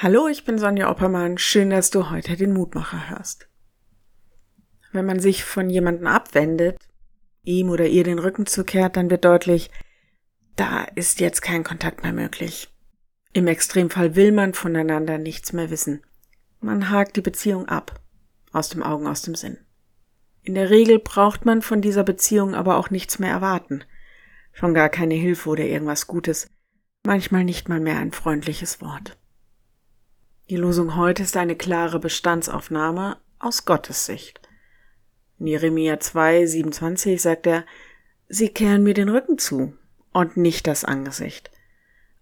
Hallo, ich bin Sonja Oppermann. Schön, dass du heute den Mutmacher hörst. Wenn man sich von jemandem abwendet, ihm oder ihr den Rücken zukehrt, dann wird deutlich, da ist jetzt kein Kontakt mehr möglich. Im Extremfall will man voneinander nichts mehr wissen. Man hakt die Beziehung ab. Aus dem Augen, aus dem Sinn. In der Regel braucht man von dieser Beziehung aber auch nichts mehr erwarten. Schon gar keine Hilfe oder irgendwas Gutes. Manchmal nicht mal mehr ein freundliches Wort. Die Losung heute ist eine klare Bestandsaufnahme aus Gottes Sicht. In Jeremia 2, 27 sagt er, Sie kehren mir den Rücken zu und nicht das Angesicht.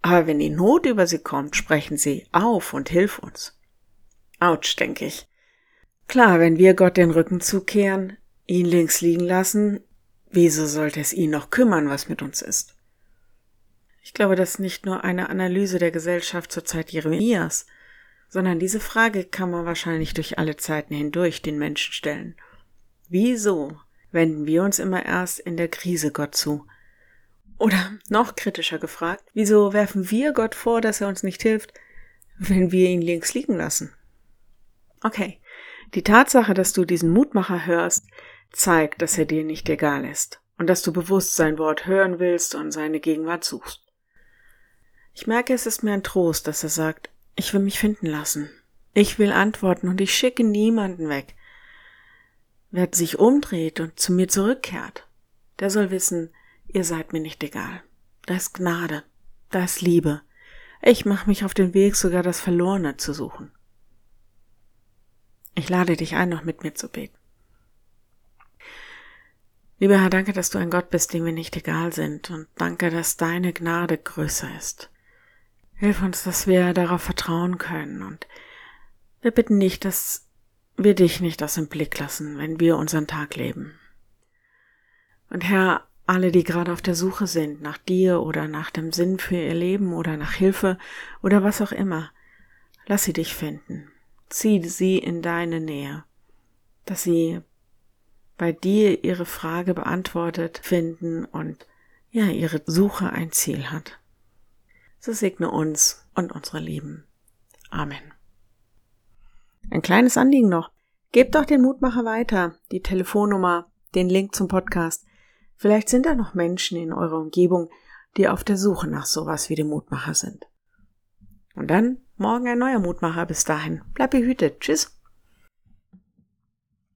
Aber wenn die Not über sie kommt, sprechen sie auf und hilf uns. Autsch, denke ich. Klar, wenn wir Gott den Rücken zukehren, ihn links liegen lassen, wieso sollte es ihn noch kümmern, was mit uns ist? Ich glaube, das ist nicht nur eine Analyse der Gesellschaft zur Zeit Jeremias, sondern diese Frage kann man wahrscheinlich durch alle Zeiten hindurch den Menschen stellen. Wieso wenden wir uns immer erst in der Krise Gott zu? Oder noch kritischer gefragt, wieso werfen wir Gott vor, dass er uns nicht hilft, wenn wir ihn links liegen lassen? Okay, die Tatsache, dass du diesen Mutmacher hörst, zeigt, dass er dir nicht egal ist und dass du bewusst sein Wort hören willst und seine Gegenwart suchst. Ich merke, es ist mir ein Trost, dass er sagt, ich will mich finden lassen. Ich will antworten und ich schicke niemanden weg. Wer sich umdreht und zu mir zurückkehrt, der soll wissen, ihr seid mir nicht egal. Da ist Gnade, da ist Liebe. Ich mache mich auf den Weg, sogar das Verlorene zu suchen. Ich lade dich ein, noch mit mir zu beten. Lieber Herr, danke, dass du ein Gott bist, dem wir nicht egal sind, und danke, dass deine Gnade größer ist. Hilf uns, dass wir darauf vertrauen können und wir bitten dich, dass wir dich nicht aus dem Blick lassen, wenn wir unseren Tag leben. Und Herr, alle, die gerade auf der Suche sind nach dir oder nach dem Sinn für ihr Leben oder nach Hilfe oder was auch immer, lass sie dich finden. Zieh sie in deine Nähe, dass sie bei dir ihre Frage beantwortet finden und ja, ihre Suche ein Ziel hat so segne uns und unsere Lieben. Amen. Ein kleines Anliegen noch. Gebt doch den Mutmacher weiter, die Telefonnummer, den Link zum Podcast. Vielleicht sind da noch Menschen in eurer Umgebung, die auf der Suche nach sowas wie dem Mutmacher sind. Und dann morgen ein neuer Mutmacher. Bis dahin. Bleib behütet. Tschüss.